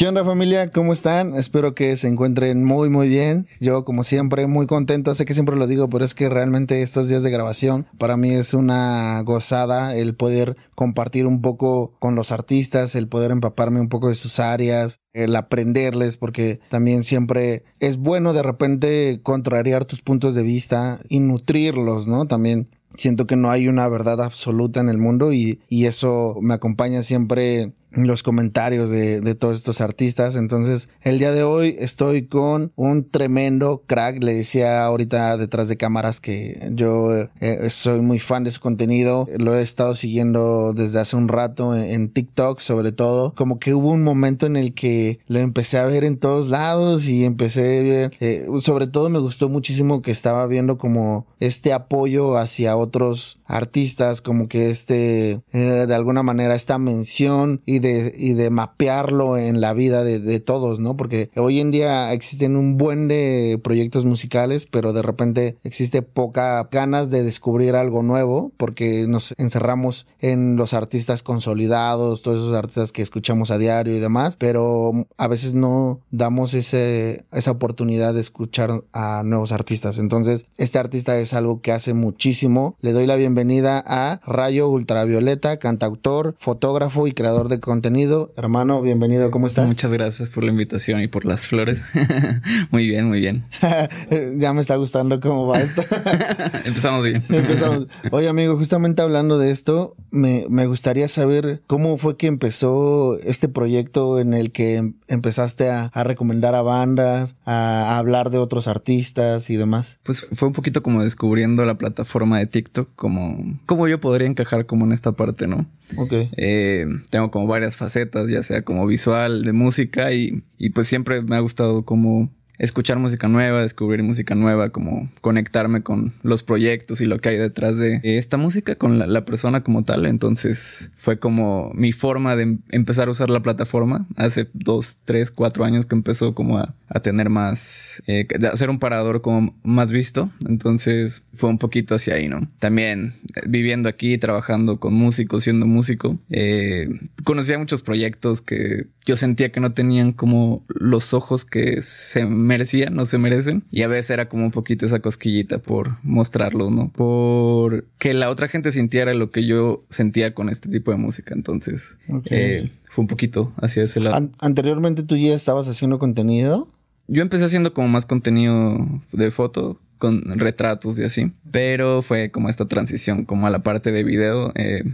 ¿Qué onda familia? ¿Cómo están? Espero que se encuentren muy muy bien. Yo como siempre muy contento, sé que siempre lo digo, pero es que realmente estos días de grabación para mí es una gozada el poder compartir un poco con los artistas, el poder empaparme un poco de sus áreas, el aprenderles, porque también siempre es bueno de repente contrariar tus puntos de vista y nutrirlos, ¿no? También siento que no hay una verdad absoluta en el mundo y, y eso me acompaña siempre los comentarios de, de, todos estos artistas. Entonces, el día de hoy estoy con un tremendo crack. Le decía ahorita detrás de cámaras que yo eh, soy muy fan de su contenido. Lo he estado siguiendo desde hace un rato en, TikTok, sobre todo. Como que hubo un momento en el que lo empecé a ver en todos lados y empecé ver, eh, sobre todo me gustó muchísimo que estaba viendo como este apoyo hacia otros artistas, como que este, eh, de alguna manera, esta mención y de, y de mapearlo en la vida de, de, todos, ¿no? Porque hoy en día existen un buen de proyectos musicales, pero de repente existe poca ganas de descubrir algo nuevo porque nos encerramos en los artistas consolidados, todos esos artistas que escuchamos a diario y demás, pero a veces no damos ese, esa oportunidad de escuchar a nuevos artistas. Entonces, este artista es algo que hace muchísimo. Le doy la bienvenida a Rayo Ultravioleta, cantautor, fotógrafo y creador de contenido. Hermano, bienvenido, ¿cómo estás? Muchas gracias por la invitación y por las flores. muy bien, muy bien. ya me está gustando cómo va esto. Empezamos bien. Empezamos. Oye, amigo, justamente hablando de esto, me, me gustaría saber cómo fue que empezó este proyecto en el que empezaste a, a recomendar a bandas, a, a hablar de otros artistas y demás. Pues fue un poquito como descubriendo la plataforma de TikTok, como cómo yo podría encajar como en esta parte, ¿no? Ok. Eh, tengo como varias facetas, ya sea como visual, de música y, y pues siempre me ha gustado como escuchar música nueva, descubrir música nueva, como conectarme con los proyectos y lo que hay detrás de esta música, con la, persona como tal. Entonces fue como mi forma de em-, empezar a usar la plataforma hace dos, tres, cuatro años que empezó como a, tener más, eh, de hacer un parador como más visto. Entonces fue un poquito hacia ahí, ¿no? También eh, viviendo aquí, trabajando con músicos, siendo músico, eh, conocía muchos proyectos que yo sentía que no tenían como los ojos que se merecían no se merecen. Y a veces era como un poquito esa cosquillita por mostrarlo, ¿no? Por que la otra gente sintiera lo que yo sentía con este tipo de música. Entonces, eh, fue un poquito hacia ese lado. anteriormente tú ya estabas haciendo contenido. Yo empecé haciendo como más contenido de foto, con retratos y así. Pero fue como esta transición, como a la parte de video, eh,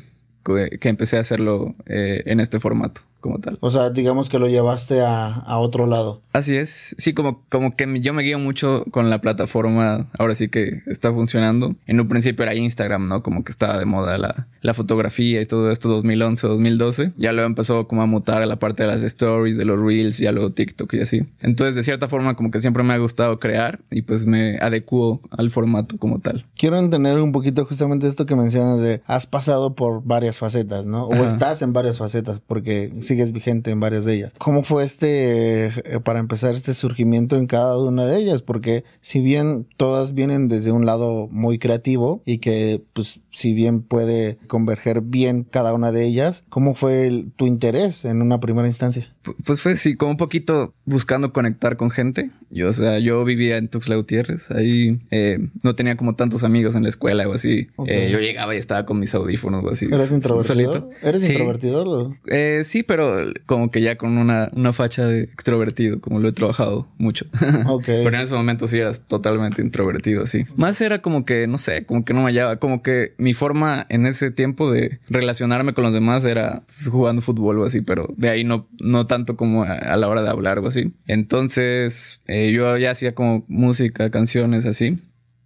que empecé a hacerlo eh, en este formato como tal. O sea, digamos que lo llevaste a, a, otro lado. Así es. Sí, como, como que yo me guío mucho con la plataforma. Ahora sí que está funcionando. En un principio era Instagram, ¿no? Como que estaba de moda la, la fotografía y todo esto 2011, 2012. Ya luego empezó como a mutar a la parte de las stories, de los reels, ya luego TikTok y así. Entonces, de cierta forma, como que siempre me ha gustado crear y pues me adecuo al formato como tal. Quiero entender un poquito justamente esto que mencionas de has pasado por varias facetas, ¿no? O estás en varias facetas porque sigues vigente en varias de ellas. ¿Cómo fue este, eh, para empezar, este surgimiento en cada una de ellas? Porque si bien todas vienen desde un lado muy creativo y que, pues, si bien puede converger bien cada una de ellas, ¿cómo fue tu interés en una primera instancia? Pues fue sí, como un poquito buscando conectar con gente. Yo, o sea, yo vivía en Tuxtla Gutiérrez. Ahí eh, no tenía como tantos amigos en la escuela o así. Eh, yo llegaba y estaba con mis audífonos o así. ¿Eres introvertido? ¿Eres introvertido? Eh, sí, pero como que ya con una, una facha de extrovertido, como lo he trabajado mucho. Ok. pero en ese momento sí eras totalmente introvertido, así. Más era como que, no sé, como que no me hallaba. Como que mi forma en ese tiempo de relacionarme con los demás era pues, jugando fútbol o así, pero de ahí no, no tanto como a, la hora de hablar o así. Entonces, eh, yo ya hacía como música, canciones así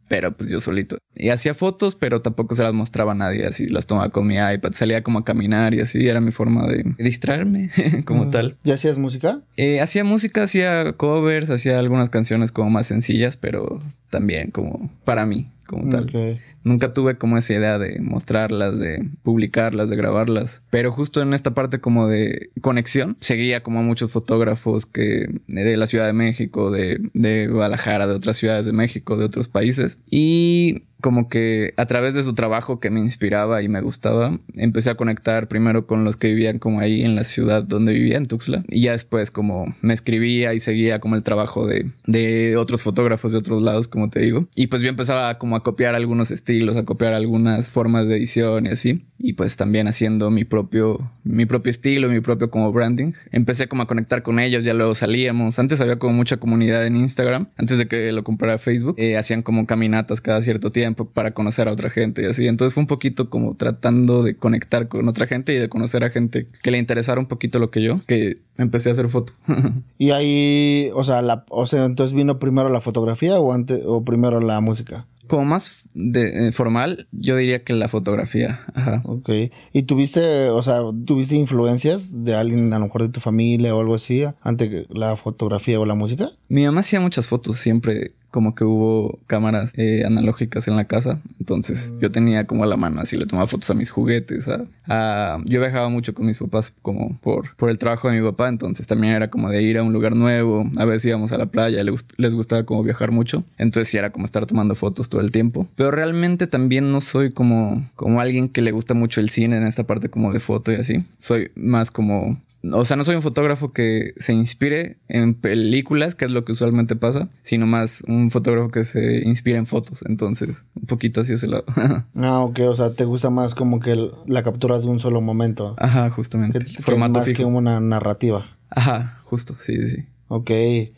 pero pues yo solito. Y hacía fotos, pero tampoco se las mostraba a nadie, así las tomaba con mi iPad, salía como a caminar y así, era mi forma de distraerme como tal. ¿Ya hacías música? Eh, hacía música, hacía covers, hacía algunas canciones como más sencillas, pero también como para mí como tal. Nunca tuve como esa idea de mostrarlas, de publicarlas, de grabarlas. Pero justo en esta parte como de conexión, seguía como a muchos fotógrafos que de la Ciudad de México, de, de Guadalajara, de otras ciudades de México, de otros países. Y como que a través de su trabajo que me inspiraba y me gustaba, empecé a conectar primero con los que vivían como ahí en la ciudad donde vivía, en Tuxtla, y ya después como me escribía y seguía como el trabajo de, de otros fotógrafos de otros lados, como te digo, y pues yo empezaba como a copiar algunos estilos, a copiar algunas formas de edición y así, y pues también haciendo mi propio, mi propio estilo, mi propio como branding. Empecé como a conectar con ellos, ya luego salíamos, antes había como mucha comunidad en Instagram, antes de que lo comprara Facebook, eh, hacían como caminatas cada cierto tiempo, para conocer a otra gente y así. Entonces fue un poquito como tratando de conectar con otra gente y de conocer a gente que le interesara un poquito lo que yo, que empecé a hacer foto. y ahí, o sea, la, o sea, entonces vino primero la fotografía o antes o primero la música como más de, eh, formal, yo diría que la fotografía. Ajá. Ok. ¿Y tuviste, o sea, tuviste influencias de alguien, a lo mejor de tu familia o algo así, ante la fotografía o la música? Mi mamá hacía muchas fotos siempre como que hubo cámaras eh, analógicas en la casa. Entonces yo tenía como a la mano, así le tomaba fotos a mis juguetes. yo viajaba mucho con mis papás como por, por el trabajo de mi papá. Entonces también era como de ir a un lugar nuevo. A veces íbamos a la playa, les, les gustaba como viajar mucho. Entonces sí era como estar tomando fotos todo el tiempo. Pero realmente también no soy como, como alguien que le gusta mucho el cine en esta parte como de foto y así. Soy más como o sea, no soy un fotógrafo que se inspire en películas, que es lo que usualmente pasa, sino más un fotógrafo que se inspira en fotos. Entonces, un poquito así ese lado. ah, ok. O sea, te gusta más como que la captura de un solo momento. Ajá, justamente. Que, más que una narrativa. Ajá, justo, sí, sí. Ok.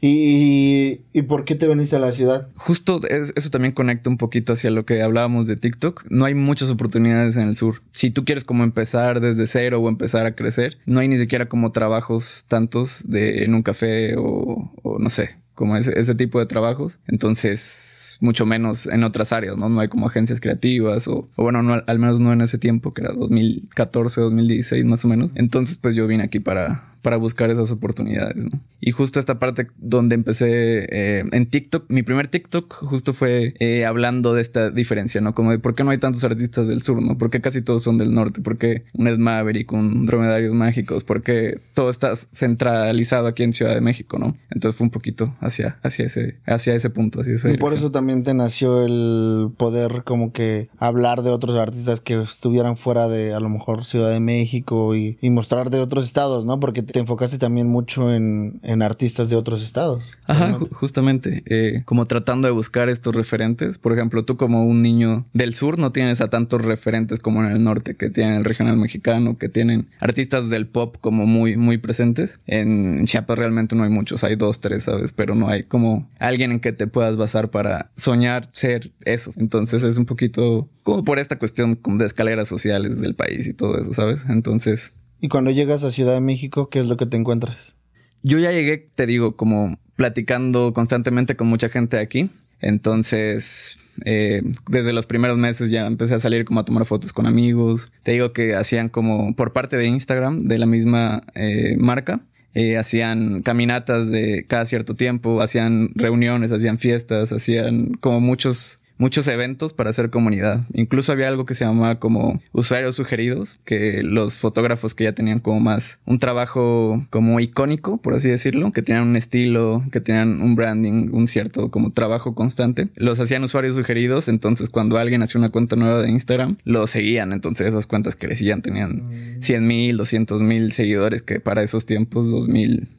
¿Y, y, por qué te veniste a la ciudad? Justo eso también conecta un poquito hacia lo que hablábamos de TikTok. No hay muchas oportunidades en el sur. Si tú quieres como empezar desde cero o empezar a crecer, no hay ni siquiera como trabajos tantos de en un café o, o no sé, como ese, ese, tipo de trabajos. Entonces, mucho menos en otras áreas, ¿no? No hay como agencias creativas o, o bueno, no, al menos no en ese tiempo, que era 2014, 2016 más o menos. Entonces, pues yo vine aquí para, para buscar esas oportunidades. ¿no? Y justo esta parte donde empecé eh, en TikTok, mi primer TikTok justo fue eh, hablando de esta diferencia, ¿no? Como de por qué no hay tantos artistas del sur, ¿no? ¿Por qué casi todos son del norte? ¿Por qué un Ed Maverick, un Dromedarios Mágicos? ¿Por qué todo está centralizado aquí en Ciudad de México, ¿no? Entonces fue un poquito hacia, hacia, ese, hacia ese punto, hacia esa Y por eso también te nació el poder como que hablar de otros artistas que estuvieran fuera de a lo mejor Ciudad de México y, y mostrar de otros estados, ¿no? Porque te enfocaste también mucho en, en artistas de otros estados. Ajá, justamente, eh, como tratando de buscar estos referentes. Por ejemplo, tú como un niño del sur no tienes a tantos referentes como en el norte, que tienen el regional mexicano, que tienen artistas del pop como muy, muy presentes. En Chiapas realmente no hay muchos, hay dos, tres, ¿sabes? Pero no hay como alguien en que te puedas basar para soñar ser eso. Entonces es un poquito como por esta cuestión de escaleras sociales del país y todo eso, ¿sabes? Entonces y cuando llegas a Ciudad de México, ¿qué es lo que te encuentras? Yo ya llegué, te digo, como platicando constantemente con mucha gente aquí. Entonces, eh, desde los primeros meses ya empecé a salir como a tomar fotos con amigos. Te digo que hacían como por parte de Instagram, de la misma eh, marca. Eh, hacían caminatas de cada cierto tiempo, hacían reuniones, hacían fiestas, hacían como muchos muchos eventos para hacer comunidad. Incluso había algo que se llamaba como usuarios sugeridos, que los fotógrafos que ya tenían como más un trabajo como icónico, por así decirlo, que tenían un estilo, que tenían un branding, un cierto como trabajo constante, los hacían usuarios sugeridos. Entonces, cuando alguien hacía una cuenta nueva de Instagram, lo seguían. Entonces, esas cuentas crecían, tenían 100 mil, 200 mil seguidores, que para esos tiempos,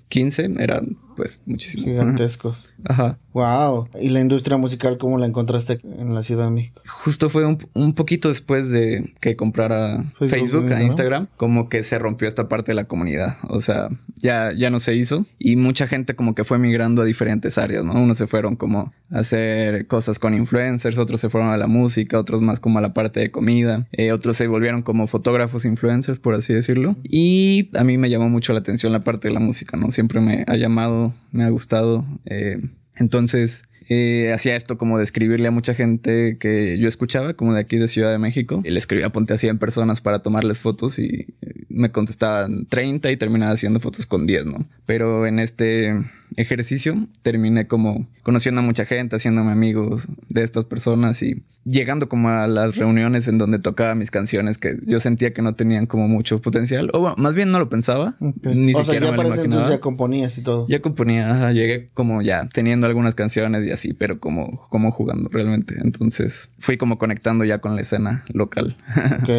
2015, eran pues muchísimo. Gigantescos. Ajá. Wow. ¿Y la industria musical cómo la encontraste en la Ciudad de México? Justo fue un, un poquito después de que comprara Facebook, a Instagram, como que se rompió esta parte de la comunidad. O sea, ya, ya no se hizo y mucha gente como que fue migrando a diferentes áreas, ¿no? Unos se fueron como a hacer cosas con influencers, otros se fueron a la música, otros más como a la parte de comida, eh, otros se volvieron como fotógrafos influencers, por así decirlo. Y a mí me llamó mucho la atención la parte de la música, ¿no? Siempre me ha llamado me ha gustado. Eh, entonces, eh, hacía esto como de escribirle a mucha gente que yo escuchaba, como de aquí de Ciudad de México. Y le escribía ponte a 100 personas para tomarles fotos y me contestaban 30 y terminaba haciendo fotos con 10, ¿no? Pero en este, ejercicio, terminé como conociendo a mucha gente, haciéndome amigos de estas personas y llegando como a las reuniones en donde tocaba mis canciones que yo sentía que no tenían como mucho potencial. O bueno, más bien no lo pensaba. Ni o siquiera sea, ya me lo imaginaba. ya componías y todo. Ya componía, ajá, llegué como ya teniendo algunas canciones y así, pero como, como jugando realmente. Entonces fui como conectando ya con la escena local. Ok.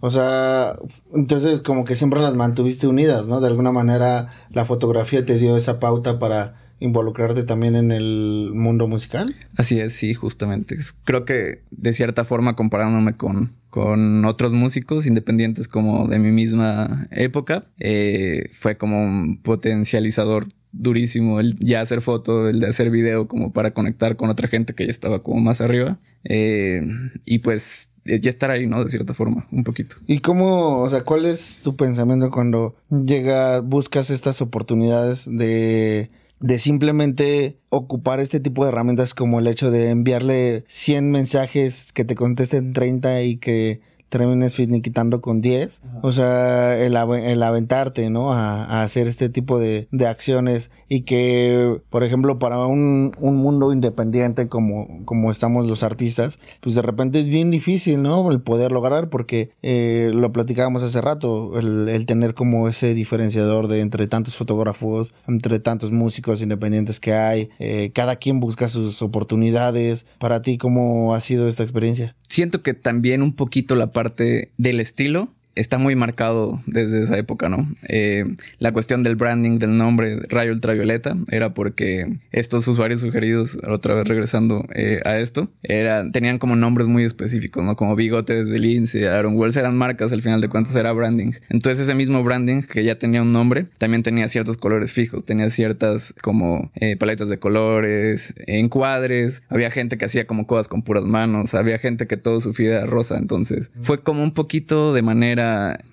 O sea, entonces como que siempre las mantuviste unidas, ¿no? De alguna manera la fotografía te dio esa pauta para involucrarte también en el mundo musical. Así es, sí, justamente. Creo que de cierta forma comparándome con, con otros músicos independientes como de mi misma época, eh, fue como un potencializador durísimo el ya hacer foto, el de hacer video como para conectar con otra gente que ya estaba como más arriba. Eh, y pues ya estar ahí, ¿no? De cierta forma, un poquito. ¿Y cómo, o sea, cuál es tu pensamiento cuando llega, buscas estas oportunidades de, de simplemente ocupar este tipo de herramientas como el hecho de enviarle 100 mensajes que te contesten 30 y que termines finiquitando con 10. O sea, el, ave- el aventarte, ¿no? A, a hacer este tipo de, de acciones y que, por ejemplo, para un, un mundo independiente como, como estamos los artistas, pues de repente es bien difícil, ¿no? El poder lograr porque eh, lo platicábamos hace rato, el, el tener como ese diferenciador de entre tantos fotógrafos, entre tantos músicos independientes que hay, eh, cada quien busca sus oportunidades. Para ti, ¿cómo ha sido esta experiencia? Siento que también un poquito la parte del estilo está muy marcado desde esa época, ¿no? Eh, la cuestión del branding del nombre Rayo Ultravioleta era porque estos usuarios sugeridos, otra vez regresando eh, a esto, eran, tenían como nombres muy específicos, ¿no? Como Bigotes de Lince, Aaron Wells eran marcas, al final de cuentas era branding. Entonces ese mismo branding que ya tenía un nombre, también tenía ciertos colores fijos, tenía ciertas como eh, paletas de colores, encuadres, había gente que hacía como cosas con puras manos, había gente que todo su feed era rosa, entonces fue como un poquito de manera,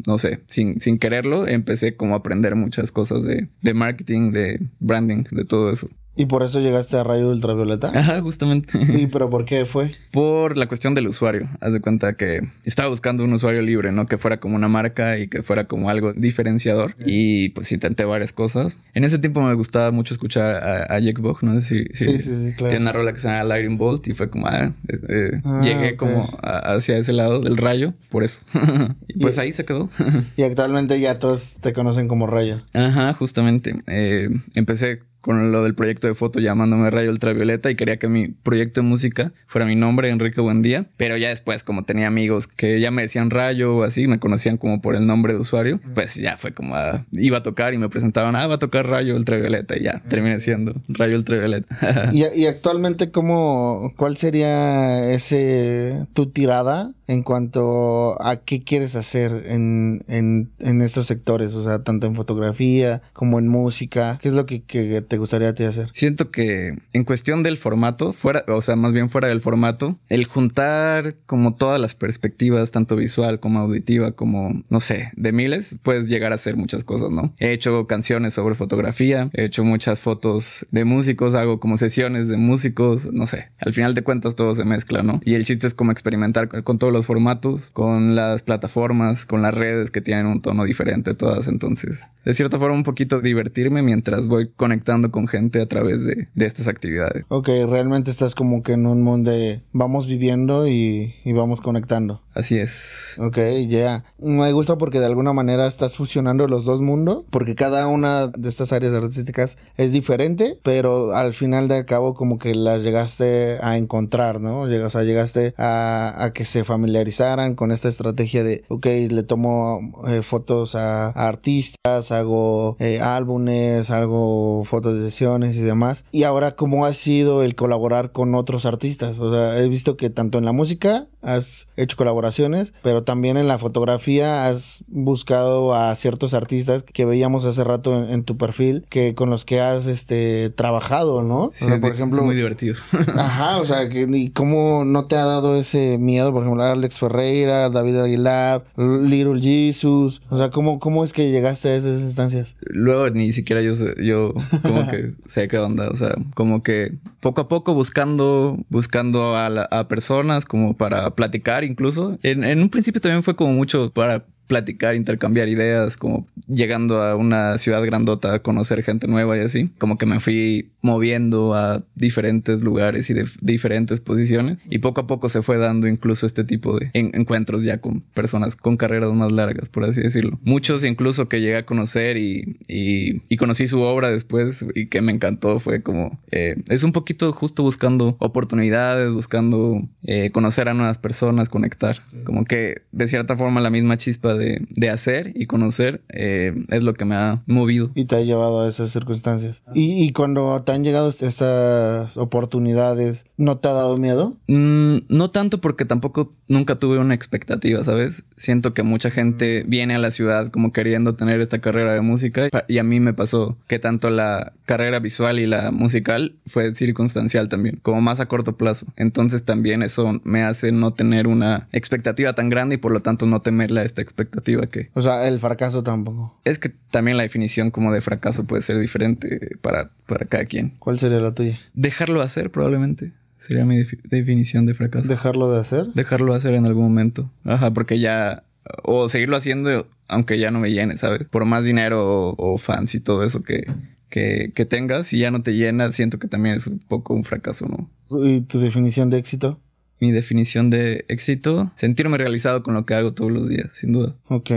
no sé, sin, sin quererlo, empecé como a aprender muchas cosas de, de marketing, de branding, de todo eso. ¿Y por eso llegaste a Rayo Ultravioleta? Ajá, justamente. ¿Y pero por qué fue? Por la cuestión del usuario. Haz de cuenta que estaba buscando un usuario libre, ¿no? Que fuera como una marca y que fuera como algo diferenciador. Y pues intenté varias cosas. En ese tiempo me gustaba mucho escuchar a, a Jack Bog, no sé si, Sí, sí, sí, claro. Tiene una rola que se llama Lightning Bolt y fue como, ah, eh, eh, Ah, llegué como a- hacia ese lado del rayo, por eso. y pues Y- ahí se quedó. Y actualmente ya todos te conocen como Rayo. Ajá, justamente. Eh, empecé con lo del proyecto de foto llamándome Rayo Ultravioleta y quería que mi proyecto de música fuera mi nombre, Enrique Buendía. Pero ya después, como tenía amigos que ya me decían Rayo o así, me conocían como por el nombre de usuario, pues ya fue como ah, iba a tocar y me presentaban, ah, va a tocar Rayo Ultravioleta y ya terminé siendo Rayo Ultravioleta. Y, y actualmente, ¿cómo, ¿cuál sería ese tu tirada en cuanto a qué quieres hacer en, en, en estos sectores? O sea, tanto en fotografía como en música. ¿Qué es lo que, que te gustaría a ti hacer? Siento que en cuestión del formato, fuera, o sea, más bien fuera del formato, el juntar como todas las perspectivas, tanto visual como auditiva, como, no sé, de miles, puedes llegar a hacer muchas cosas, ¿no? He hecho canciones sobre fotografía, he hecho muchas fotos de músicos, hago como sesiones de músicos, no sé, al final de cuentas todo se mezcla, ¿no? Y el chiste es como experimentar con todos los formatos, con las plataformas, con las redes que tienen un tono diferente todas, entonces, de cierta forma un poquito divertirme mientras voy conectando con gente a través de, de estas actividades. Ok, realmente estás como que en un mundo de vamos viviendo y, y vamos conectando. Así es. Ok, ya. Me gusta porque de alguna manera estás fusionando los dos mundos, porque cada una de estas áreas artísticas es diferente, pero al final de cabo como que las llegaste a encontrar, ¿no? O sea, llegaste a, a que se familiarizaran con esta estrategia de, ok, le tomo eh, fotos a, a artistas, hago eh, álbumes, hago fotos sesiones y demás. Y ahora, ¿cómo ha sido el colaborar con otros artistas? O sea, he visto que tanto en la música has hecho colaboraciones, pero también en la fotografía has buscado a ciertos artistas que veíamos hace rato en, en tu perfil, que con los que has este trabajado, ¿no? Sí, o sea, es por ejemplo, Muy divertido. Ajá, o sea, que, ¿y cómo no te ha dado ese miedo? Por ejemplo, Alex Ferreira, David Aguilar, Little Jesus. O sea, ¿cómo, cómo es que llegaste a esas instancias? Luego ni siquiera yo sé, yo como que sé qué onda, o sea, como que poco a poco buscando, buscando a, la- a personas como para platicar incluso. En, un principio también fue como mucho para platicar, intercambiar ideas, como llegando a una ciudad grandota a conocer gente nueva y así. Como que me fui moviendo a diferentes lugares y de diferentes posiciones y poco a poco se fue dando incluso este tipo de encuentros ya con personas con carreras más largas, por así decirlo. Muchos incluso que llegué a conocer y, y, conocí su obra después y que me encantó fue como, eh, es un poquito justo buscando oportunidades, buscando eh, conocer a nuevas personas, conectar. Como que de cierta forma la misma chispa de, de hacer y conocer eh, es lo que me ha movido. Y te ha llevado a esas circunstancias. Y, y cuando te han llegado estas oportunidades, ¿no te ha dado miedo? Mm, no tanto porque tampoco nunca tuve una expectativa, ¿sabes? Siento que mucha gente viene a la ciudad como queriendo tener esta carrera de música y a mí me pasó que tanto la carrera visual y la musical fue circunstancial también, como más a corto plazo. Entonces también eso me hace no tener una expectativa tan grande y por lo tanto no temerle a esta expectativa que... O sea, el fracaso tampoco. Es que también la definición como de fracaso puede ser diferente para, para cada quien. ¿Cuál sería la tuya? Dejarlo hacer probablemente. Sería mi definición de fracaso. ¿Dejarlo de hacer? Dejarlo de hacer en algún momento. Ajá, porque ya... O seguirlo haciendo aunque ya no me llene, ¿sabes? Por más dinero o, fans y todo eso que, que, que tengas y ya no te llena, siento que también es un poco un fracaso, ¿no? ¿Y tu definición de éxito? Mi definición de éxito, sentirme realizado con lo que hago todos los días, sin duda. Ok.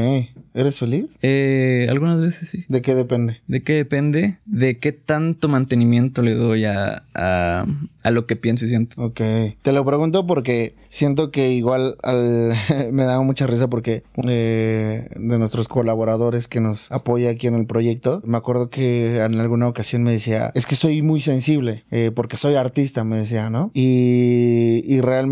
¿Eres feliz? Eh, algunas veces sí. ¿De qué depende? ¿De qué depende? De qué tanto mantenimiento le doy a, a, a lo que pienso y siento. Ok. Te lo pregunto porque siento que igual al, me da mucha risa porque eh, de nuestros colaboradores que nos apoya aquí en el proyecto, me acuerdo que en alguna ocasión me decía, es que soy muy sensible eh, porque soy artista, me decía, ¿no? Y, y realmente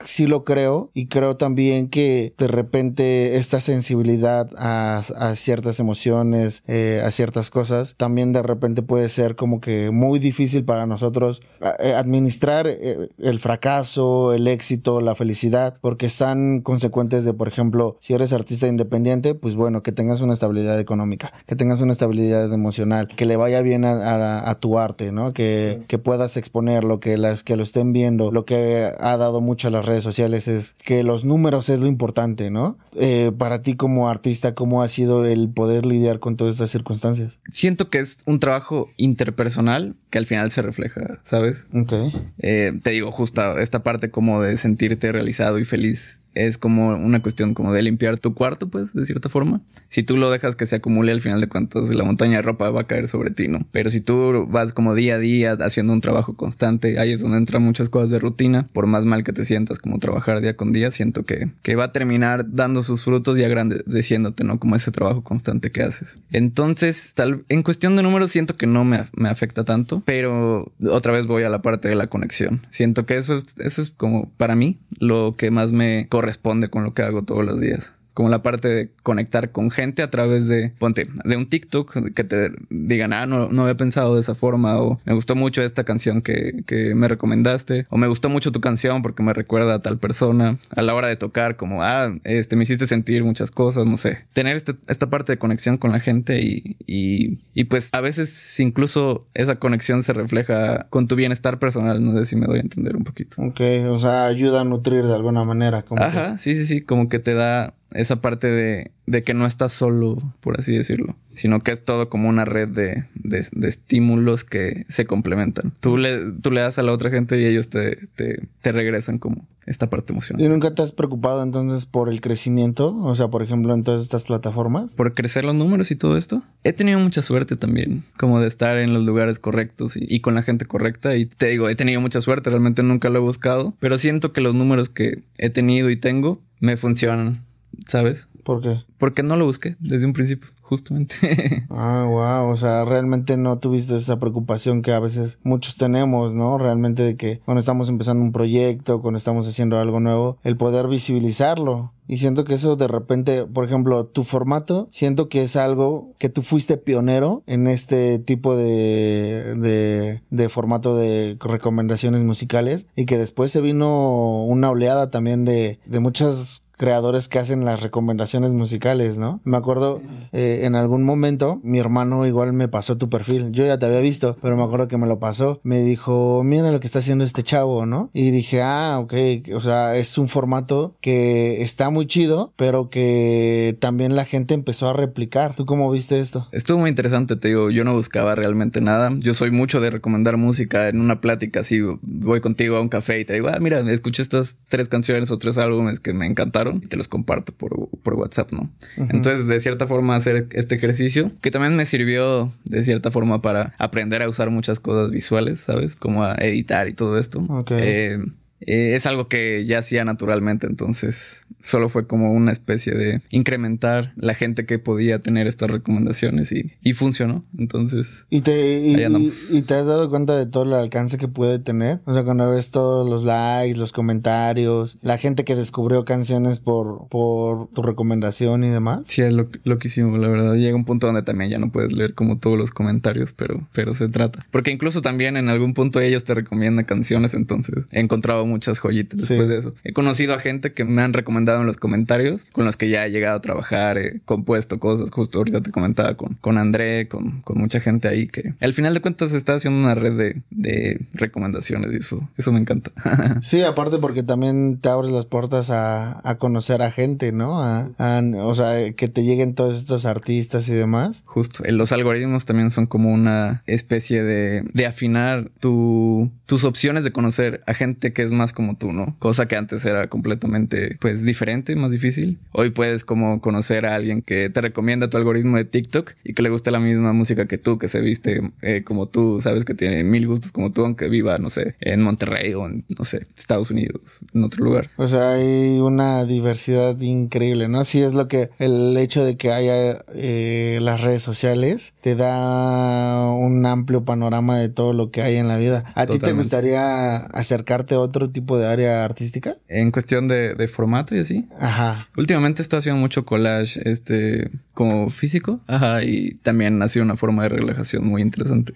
sí lo creo y creo también que de repente esta sensibilidad a, ciertas emociones, eh, a ciertas cosas, también de repente puede ser como que muy difícil para nosotros eh, administrar eh, el fracaso, el éxito, la felicidad, porque están consecuentes de, por ejemplo, si eres artista independiente, pues bueno, que tengas una estabilidad económica, que tengas una estabilidad emocional, que le vaya bien a, tu arte, ¿no? Que, que puedas exponerlo, que, las, que lo estén viendo, lo que ha dado mucho a las redes sociales es que los números es lo importante, ¿no? Eh, para ti como artista, ¿cómo ha sido el poder lidiar con todas estas circunstancias? Siento que es un trabajo interpersonal que al final se refleja, ¿sabes? Ok. Eh, te digo, justo esta parte como de sentirte realizado y feliz es como una cuestión como de limpiar tu cuarto, pues, de cierta forma. Si tú lo dejas que se acumule al final de cuentas, la montaña de ropa va a caer sobre ti, ¿no? Pero si tú vas como día a día haciendo un trabajo constante, ahí es donde entran muchas cosas de rutina, por más mal que te sientas como trabajar día con día, siento que, que va a terminar dando sus frutos y agrandeciéndote, ¿no? Como ese trabajo constante que haces. Entonces, tal, en cuestión de números, siento que no me, me afecta tanto, pero otra vez voy a la parte de la conexión. Siento que eso es, eso es como para mí lo que más me corresponde con lo que hago todos los días como la parte de conectar con gente a través de, ponte, de un TikTok que te digan, ah, no, no había pensado de esa forma, o me gustó mucho esta canción que, que me recomendaste, o me gustó mucho tu canción porque me recuerda a tal persona, a la hora de tocar, como, ah, este, me hiciste sentir muchas cosas, no sé, tener este, esta parte de conexión con la gente y, y, y pues a veces incluso esa conexión se refleja con tu bienestar personal, no sé si me doy a entender un poquito. Ok, o sea, ayuda a nutrir de alguna manera. Como Ajá, sí, sí, sí, como que te da esa parte de, de, que no estás solo, por así decirlo, sino que es todo como una red de, de, estímulos que se complementan. Tú le, tú le das a la otra gente y ellos te, te, te, regresan como esta parte emocional. ¿Y nunca te has preocupado entonces por el crecimiento? O sea, por ejemplo, en todas estas plataformas. Por crecer los números y todo esto. He tenido mucha suerte también, como de estar en los lugares correctos y, y con la gente correcta. Y te digo, he tenido mucha suerte, realmente nunca lo he buscado, pero siento que los números que he tenido y tengo me funcionan ¿sabes? ¿Por qué? Porque no lo busqué desde un principio, justamente. ah, wow. O sea, realmente no tuviste esa preocupación que a veces muchos tenemos, ¿no? Realmente de que cuando estamos empezando un proyecto, cuando estamos haciendo algo nuevo, el poder visibilizarlo. Y siento que eso de repente, por ejemplo, tu formato, siento que es algo que tú fuiste pionero en este tipo de, de, de formato de recomendaciones musicales y que después se vino una oleada también de, de muchas creadores que hacen las recomendaciones musicales, ¿no? Me acuerdo eh, en algún momento mi hermano igual me pasó tu perfil. Yo ya te había visto, pero me acuerdo que me lo pasó. Me dijo, mira lo que está haciendo este chavo, ¿no? Y dije, ah, ok, o sea, es un formato que está muy chido, pero que también la gente empezó a replicar. ¿Tú cómo viste esto? Estuvo muy interesante, te digo, yo no buscaba realmente nada. Yo soy mucho de recomendar música en una plática, así voy contigo a un café y te digo, ah, mira, escuché estas tres canciones o tres álbumes que me encantaron y te los comparto por, por WhatsApp, ¿no? Entonces, de cierta forma, hacer este ejercicio, que también me sirvió de cierta forma para aprender a usar muchas cosas visuales, ¿sabes? Como a editar y todo esto. Eh, eh, es algo que ya hacía naturalmente, entonces solo fue como una especie de incrementar la gente que podía tener estas recomendaciones y, y funcionó. Entonces, ¿Y te, y, y, te has dado cuenta de todo el alcance que puede tener. O sea, cuando ves todos los likes, los comentarios, la gente que descubrió canciones por, por tu recomendación y demás. Sí, es lo, loquísimo, la verdad. Llega un punto donde también ya no puedes leer como todos los comentarios, pero, pero se trata. Porque incluso también en algún punto ellos te recomiendan canciones, entonces he encontrado muchas joyitas después de eso. He conocido a gente que me han recomendado en los comentarios, con los que ya he llegado a trabajar, he compuesto cosas, justo ahorita te comentaba con, con André, con, con mucha gente ahí que al final de cuentas está haciendo una red de, de recomendaciones y eso, eso me encanta. sí, aparte porque también te abres las puertas a, a conocer a gente, ¿no? A, o sea, que te lleguen todos estos artistas y demás. Justo, eh, los algoritmos también son como una especie de, de afinar tu, tus opciones de conocer a gente que es más como tú, ¿no? Cosa que antes era completamente, pues, diferente, más difícil. Hoy puedes como conocer a alguien que te recomienda tu algoritmo de TikTok y que le gusta la misma música que tú, que se viste eh, como tú, sabes que tiene mil gustos como tú, aunque viva, no sé, en Monterrey o en, no sé, Estados Unidos, en otro lugar. O sea, hay una diversidad increíble, ¿no? Sí es lo que el hecho de que haya eh, las redes sociales te da un amplio panorama de todo lo que hay en la vida. ¿A ti te gustaría acercarte a otro tipo de área artística? En cuestión de, de formato y así. Ajá. Últimamente estoy haciendo mucho collage, este, como físico. Ajá. Y también ha sido una forma de relajación muy interesante.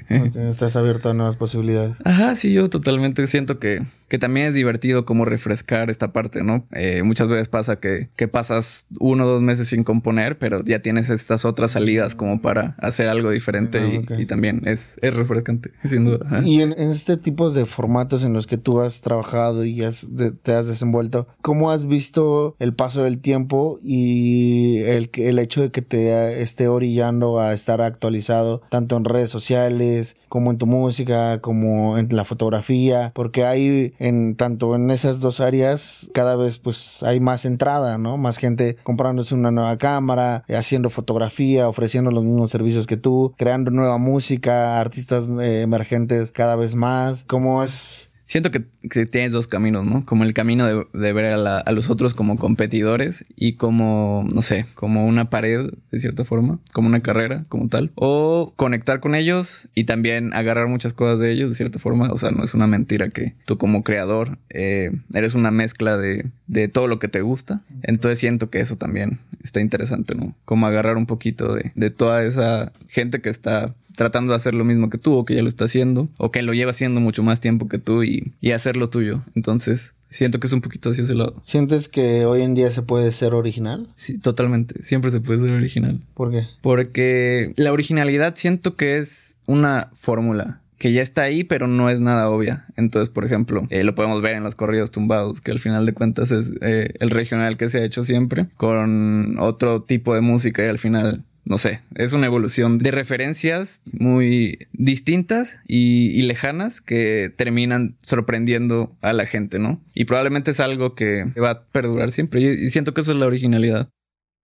Estás abierto a nuevas posibilidades. Ajá, sí, yo totalmente siento que que también es divertido como refrescar esta parte, ¿no? Eh, muchas veces pasa que, que, pasas uno o dos meses sin componer, pero ya tienes estas otras salidas como para hacer algo diferente ah, y, también es, es refrescante, sin duda. Y en, este tipo de formatos en los que tú has trabajado y has te has desenvuelto, ¿cómo has visto el paso del tiempo y el, el hecho de que te esté orillando a estar actualizado tanto en redes sociales como en tu música, como en la fotografía? Porque hay en tanto en esas dos áreas cada vez pues hay más entrada, ¿no? Más gente comprándose una nueva cámara, haciendo fotografía, ofreciendo los mismos servicios que tú, creando nueva música, artistas eh, emergentes cada vez más. ¿Cómo es Siento que, tienes dos caminos, ¿no? Como el camino de, ver a, los otros como competidores y como, no sé, como una pared, de cierta forma, como una carrera, como tal. O conectar con ellos y también agarrar muchas cosas de ellos, de cierta forma. O sea, no es una mentira que tú como creador eh, eres una mezcla de, de, todo lo que te gusta. Entonces siento que eso también está interesante, ¿no? Como agarrar un poquito de, de toda esa gente que está tratando de hacer lo mismo que tú o que ya lo está haciendo o que lo lleva haciendo mucho más tiempo que tú y, y hacer lo tuyo. Entonces, siento que es un poquito hacia ese lado. ¿Sientes que hoy en día se puede ser original? Sí, totalmente. Siempre se puede ser original. ¿Por qué? Porque la originalidad siento que es una fórmula que ya está ahí, pero no es nada obvia. Entonces, por ejemplo, eh, lo podemos ver en los corridos tumbados, que al final de cuentas es eh, el regional que se ha hecho siempre, con otro tipo de música y al final no sé, es una evolución de referencias muy distintas y, lejanas que terminan sorprendiendo a la gente, ¿no? Y probablemente es algo que va a perdurar siempre y, siento que eso es la originalidad.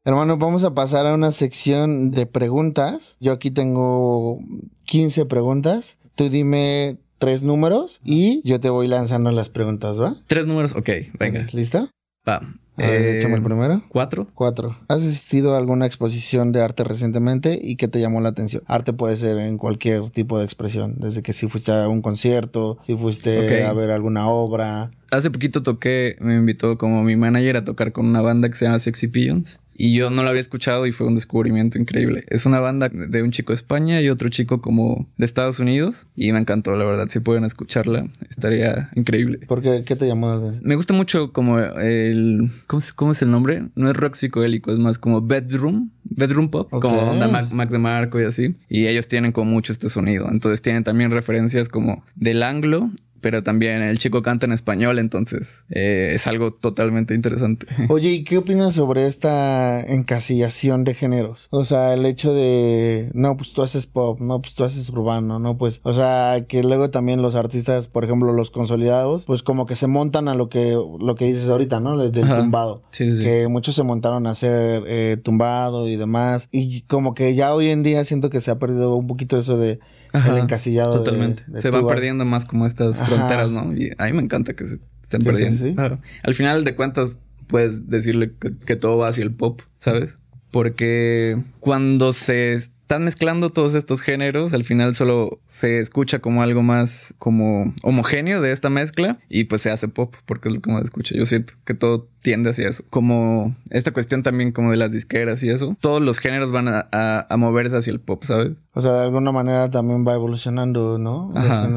Hermano, vamos a pasar a una sección de preguntas. Yo aquí tengo 15 preguntas. Tú dime tres números y yo te voy lanzando las preguntas, ¿va? Tres números, ok, venga. ¿Listo? Va. Eh, échame el primero. Cuatro. Cuatro. ¿Has asistido a alguna exposición de arte recientemente y qué te llamó la atención? Arte puede ser en cualquier tipo de expresión, desde que si fuiste a un concierto, si fuiste a ver alguna obra. Hace poquito toqué, me invitó como mi manager a tocar con una banda que se llama Sexy Pigeons. Y yo no la había escuchado y fue un descubrimiento increíble. Es una banda de un chico de España y otro chico como de Estados Unidos. Y me encantó, la verdad. Si pueden escucharla, estaría increíble. ¿Por qué? ¿Qué te llamó? Me gusta mucho como el... ¿Cómo, es el nombre? No es rock psicodélico, es más como bedroom. Bedroom pop. Como onda Mac, Mac de Marco y así. Y ellos tienen como mucho este sonido. Entonces tienen también referencias como del anglo pero también el chico canta en español, entonces eh, es algo totalmente interesante. Oye, ¿y qué opinas sobre esta encasillación de géneros? O sea, el hecho de, no, pues tú haces pop, no, pues tú haces urbano, no, pues, o sea, que luego también los artistas, por ejemplo, los consolidados, pues como que se montan a lo que, lo que dices ahorita, ¿no? Del tumbado. Sí, sí. Que muchos se montaron a hacer eh, tumbado y demás. Y como que ya hoy en día siento que se ha perdido un poquito eso de el encasillado. Totalmente. se van perdiendo más como estas fronteras, ¿no? Y a mí me encanta que se estén perdiendo. Al final de cuentas, puedes decirle que, todo va hacia el pop, ¿sabes? Porque cuando se están mezclando todos estos géneros, al final solo se escucha como algo más como homogéneo de esta mezcla y pues se hace pop porque es lo que más escucha. Yo siento que todo tiende hacia eso. Como esta cuestión también como de las disqueras y eso, todos los géneros van a, moverse hacia el pop, ¿sabes? O sea, de alguna manera también va evolucionando, ¿no? Ajá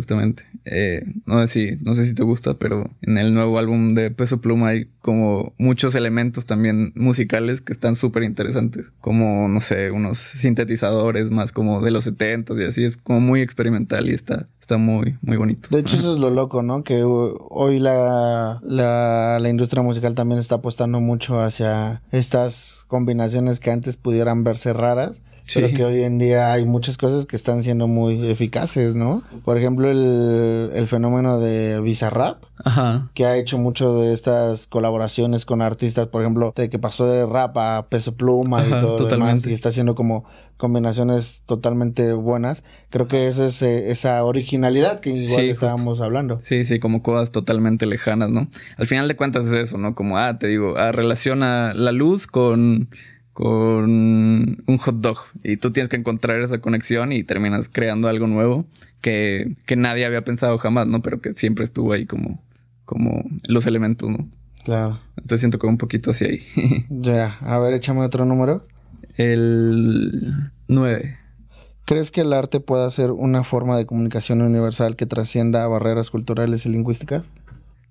justamente. Eh, no, sé si, no sé si te gusta, pero en el nuevo álbum de Peso Pluma hay como muchos elementos también musicales que están súper interesantes. Como, no sé, unos sintetizadores más como de los 70 y así. Es como muy experimental y está, está muy, muy bonito. De hecho, eso es lo loco, ¿no? Que hoy la, la, la industria musical también está apostando mucho hacia estas combinaciones que antes pudieran verse raras pero que hoy en día hay muchas cosas que están siendo muy eficaces, ¿no? Por ejemplo, el, el fenómeno de Bizarrap, Ajá. que ha hecho mucho de estas colaboraciones con artistas, por ejemplo, de que pasó de rap a peso pluma y todo lo demás, y está haciendo como combinaciones totalmente buenas. Creo que esa es eh, esa originalidad que igual estábamos hablando. Sí, sí, como cosas totalmente lejanas, ¿no? Al final de cuentas es eso, ¿no? Como, ah, te digo, ah, relaciona la luz con con un hot dog y tú tienes que encontrar esa conexión y terminas creando algo nuevo que, que nadie había pensado jamás, ¿no? Pero que siempre estuvo ahí como, como los elementos, ¿no? Claro. Entonces siento que un poquito así ahí. ya, a ver, échame otro número. El 9. ¿Crees que el arte pueda ser una forma de comunicación universal que trascienda barreras culturales y lingüísticas?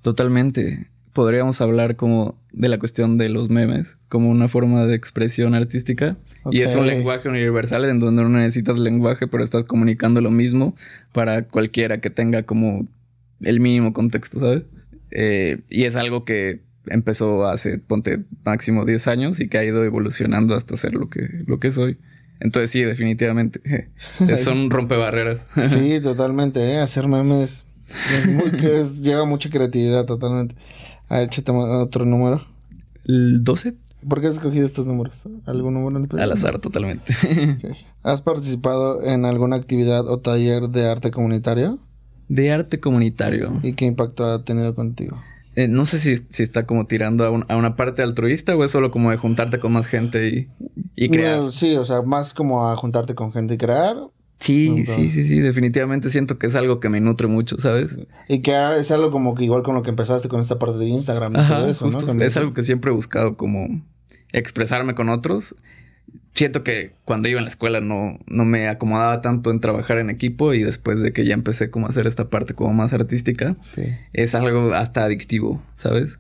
Totalmente podríamos hablar como de la cuestión de los memes como una forma de expresión artística. Y es un lenguaje universal en donde no necesitas lenguaje, pero estás comunicando lo mismo para cualquiera que tenga como el mínimo contexto, ¿sabes? Eh, y es algo que empezó hace, ponte, máximo 10 años y que ha ido evolucionando hasta ser lo que, lo que soy. Entonces sí, definitivamente. Son rompebarreras. sí, totalmente. ¿eh? Hacer memes es muy, lleva mucha creatividad totalmente. A ver, échate otro número. ¿El 12? ¿Por qué has escogido estos números? ¿Algún número en Al azar, totalmente. ¿Has participado en alguna actividad o taller de arte comunitario? De arte comunitario. ¿Y qué impacto ha tenido contigo? Eh, no sé si, si, está como tirando a, una parte altruista o es solo como de juntarte con más gente y, crear. sí, o sea, más como a juntarte con gente y crear Sí, sí, sí, sí, definitivamente siento que es algo que me nutre mucho, ¿sabes? Y que es algo como que igual con lo que empezaste con esta parte de Instagram y todo eso, ¿no? es algo que siempre he buscado como expresarme con otros siento que cuando iba en la escuela no, no me acomodaba tanto en trabajar en equipo y después de que ya empecé como a hacer esta parte como más artística, es algo hasta adictivo, ¿sabes?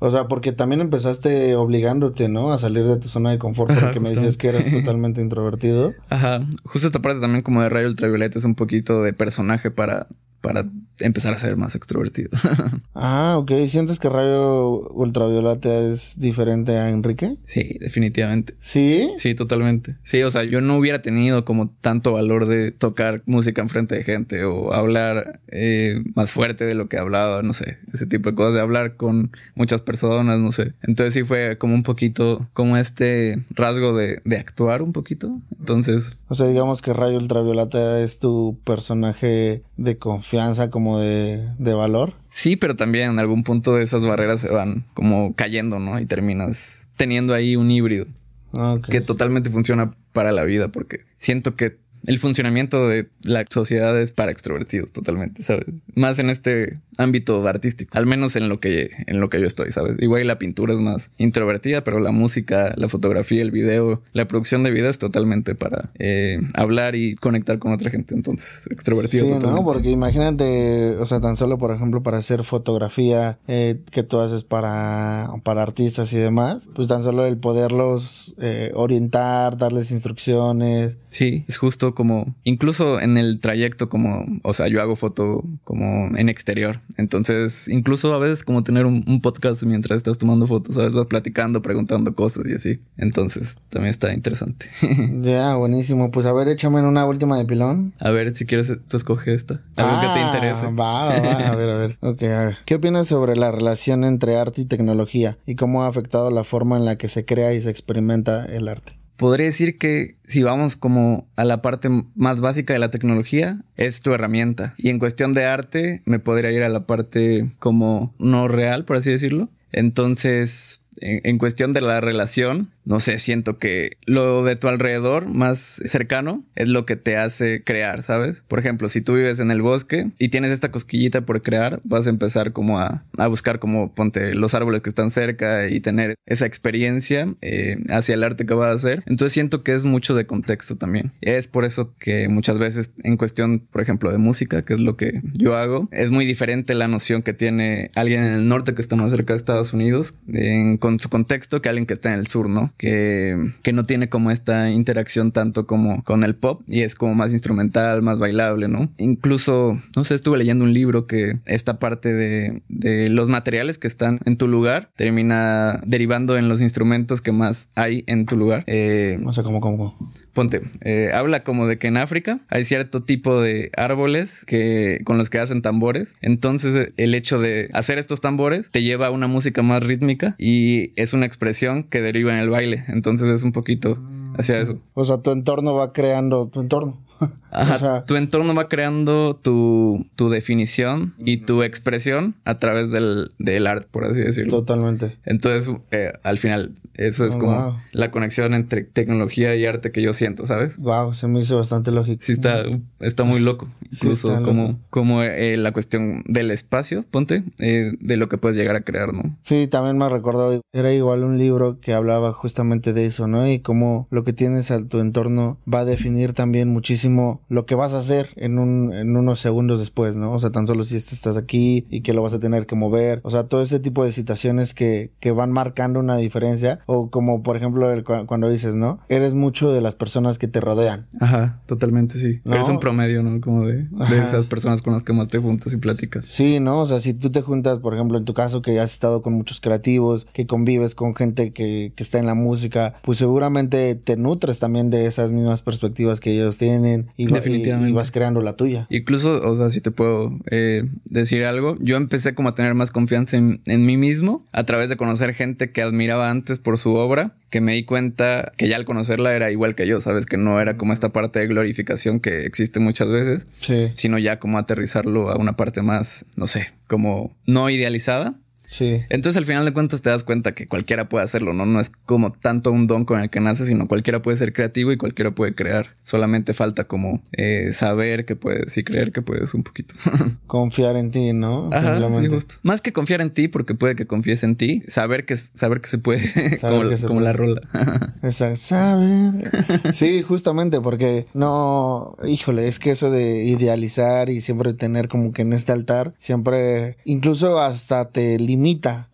O sea, porque también empezaste obligándote, ¿no? A salir de tu zona de confort porque me decías que eras totalmente introvertido. Ajá. Justo esta parte también como de rayo ultravioleta es un poquito de personaje para para empezar a ser más extrovertido. ah, ok. ¿Sientes que Rayo Ultravioleta es diferente a Enrique? Sí, definitivamente. ¿Sí? Sí, totalmente. Sí, o sea, yo no hubiera tenido como tanto valor de tocar música en frente de gente o hablar eh, más fuerte de lo que hablaba, no sé, ese tipo de cosas, de hablar con muchas personas, no sé. Entonces sí fue como un poquito, como este rasgo de, de actuar un poquito. Entonces... O sea, digamos que Rayo Ultravioleta es tu personaje de confianza como de, de valor. Sí, pero también en algún punto esas barreras se van como cayendo, ¿no? Y terminas teniendo ahí un híbrido. Ah, que totalmente funciona para la vida, porque siento que el funcionamiento de la sociedad es para extrovertidos totalmente, ¿sabes? Más en este ámbito artístico, al menos en lo que, en lo que yo estoy, ¿sabes? Igual la pintura es más introvertida, pero la música, la fotografía, el video, la producción de video es totalmente para eh, hablar y conectar con otra gente, entonces extrovertido. Sí, ¿no? Porque imagínate, o sea, tan solo, por ejemplo, para hacer fotografía eh, que tú haces para, para artistas y demás, pues tan solo el poderlos eh, orientar, darles instrucciones. Sí, es justo como, incluso en el trayecto como, o sea, yo hago foto como en exterior, entonces incluso a veces como tener un, podcast mientras estás tomando fotos, ¿sabes? Vas platicando, preguntando cosas y así, entonces también está interesante. Ya, buenísimo, pues a ver, échame en una última de pilón. A ver, si quieres, tú escoge esta, algo que te Ah, interese. Va, va, va, a ver, a ver. Ok, a ver. ¿Qué opinas sobre la relación entre arte y tecnología y cómo ha afectado la forma en la que se crea y se experimenta el arte? Podría decir que si vamos como a la parte más básica de la tecnología, es tu herramienta. Y en cuestión de arte, me podría ir a la parte como no real, por así decirlo. Entonces, en, en cuestión de la relación, no sé, siento que lo de tu alrededor más cercano es lo que te hace crear, ¿sabes? Por ejemplo, si tú vives en el bosque y tienes esta cosquillita por crear, vas a empezar como a, a buscar como ponte los árboles que están cerca y tener esa experiencia eh, hacia el arte que vas a hacer. Entonces siento que es mucho de contexto también. Es por eso que muchas veces en cuestión, por ejemplo, de música, que es lo que yo hago, es muy diferente la noción que tiene alguien en el norte que está más cerca de Estados Unidos en- con su contexto que alguien que está en el sur, ¿no? Que, que no tiene como esta interacción tanto como con el pop y es como más instrumental, más bailable, ¿no? Incluso, no sé, estuve leyendo un libro que esta parte de, de los materiales que están en tu lugar termina derivando en los instrumentos que más hay en tu lugar. Eh, O sea, ¿cómo, cómo, cómo? Ponte, eh, habla como de que en África hay cierto tipo de árboles que con los que hacen tambores. Entonces el hecho de hacer estos tambores te lleva a una música más rítmica y es una expresión que deriva en el baile. Entonces es un poquito hacia eso. O sea, tu entorno va creando tu entorno. Ajá, O sea- tu entorno va creando tu, tu definición y tu expresión a través del, del arte, por así decirlo. Totalmente. Entonces, eh, al final, eso es Oh, como wow. la conexión entre tecnología y arte que yo siento, ¿sabes? Wow, se me hizo bastante lógico. Sí, está, está muy loco. Incluso como, loco. como eh, la cuestión del espacio, ponte, eh, de lo que puedes llegar a crear, ¿no? Sí, también me recordó, era igual un libro que hablaba justamente de eso, ¿no? Y cómo lo que tienes a tu entorno va a definir también muchísimo lo que vas a hacer en, un, en unos segundos después, ¿no? O sea, tan solo si est- estás aquí y que lo vas a tener que mover, o sea, todo ese tipo de situaciones que, que van marcando una diferencia, o como por ejemplo el cu- cuando dices, ¿no? Eres mucho de las personas que te rodean. Ajá, totalmente sí. No. Eres un promedio, ¿no? Como de, de esas personas con las que más te juntas y platicas. Sí, ¿no? O sea, si tú te juntas, por ejemplo, en tu caso, que has estado con muchos creativos, que convives con gente que, que está en la música, pues seguramente te nutres también de esas mismas perspectivas que ellos tienen y, va- y- Definitivamente. y vas creando la tuya. Incluso, o sea, si te puedo eh, decir algo, yo empecé como a tener más confianza en, en mí mismo a través de conocer gente que admiraba antes por su obra, que me di cuenta que ya al conocerla era igual que yo, ¿sabes? Que no era como esta parte de glorificación que existe muchas veces, Sí, sino ya como aterrizarlo a una parte más, no sé, como no idealizada. Sí. Entonces al final de cuentas te das cuenta que cualquiera puede hacerlo, ¿no? No es como tanto un don con el que nace, sino cualquiera puede ser creativo y cualquiera puede crear. Solamente falta como eh, saber que puedes y creer que puedes un poquito. Confiar en ti, ¿no? Ajá, sí, Simplemente. justo. Más que confiar en ti, porque puede que confíes en ti, saber que, saber que se puede, Saber como, que se como puede. la rola. Exacto, saber. Sí, justamente, porque no, híjole, es que eso de idealizar y siempre tener como que en este altar, siempre, incluso hasta te limita,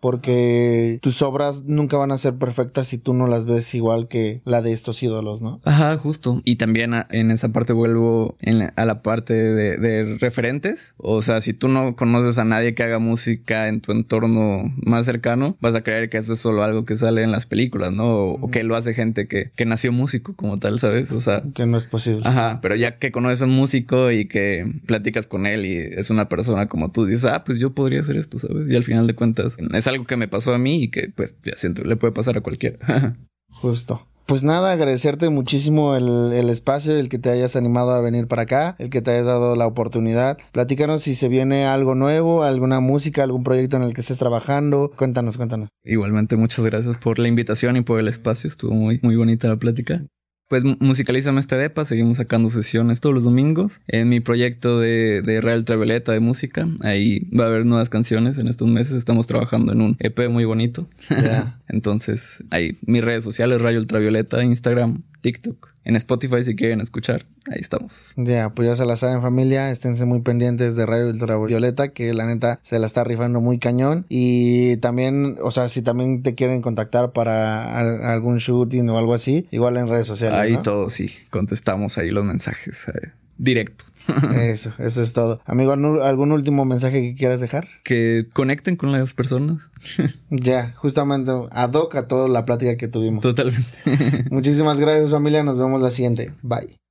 porque tus obras nunca van a ser perfectas si tú no las ves igual que la de estos ídolos, ¿no? Ajá, justo. Y también a- en esa parte vuelvo en la- a la parte de, de referentes. O sea, si tú no conoces a nadie que haga música en tu entorno más cercano, vas a creer que eso es solo algo que sale en las películas, ¿no? O, o que lo hace gente que, que nació músico como tal, ¿sabes? O sea... Que no es posible. Ajá, pero ya que conoces a un músico y que platicas con él y es una persona como tú, dices, ah, pues yo podría hacer esto, ¿sabes? Y al final de cuentas es algo que me pasó a mí y que pues ya siento, le puede pasar a cualquiera. Justo. Pues nada, agradecerte muchísimo el, el espacio, el que te hayas animado a venir para acá, el que te hayas dado la oportunidad. Platícanos si se viene algo nuevo, alguna música, algún proyecto en el que estés trabajando. Cuéntanos, cuéntanos. Igualmente, muchas gracias por la invitación y por el espacio. Estuvo muy, muy bonita la plática. Pues musicalízame este depa, seguimos sacando sesiones todos los domingos. En mi proyecto de, de Real Ultravioleta de música, ahí va a haber nuevas canciones en estos meses. Estamos trabajando en un EP muy bonito. Entonces, ahí mis redes sociales, Rayo Ultravioleta, Instagram, TikTok. En Spotify si quieren escuchar, ahí estamos. Ya, pues ya se la saben familia, esténse muy pendientes de Radio Ultravioleta, que la neta se la está rifando muy cañón. Y también, o sea, si también te quieren contactar para algún shooting o algo así, igual en redes sociales. Ahí todo, sí, contestamos ahí los mensajes eh, directo. Eso, eso es todo. Amigo, ¿algún último mensaje que quieras dejar? Que conecten con las personas. ya, justamente ad hoc a toda la plática que tuvimos. Totalmente. Muchísimas gracias familia, nos vemos la siguiente. Bye.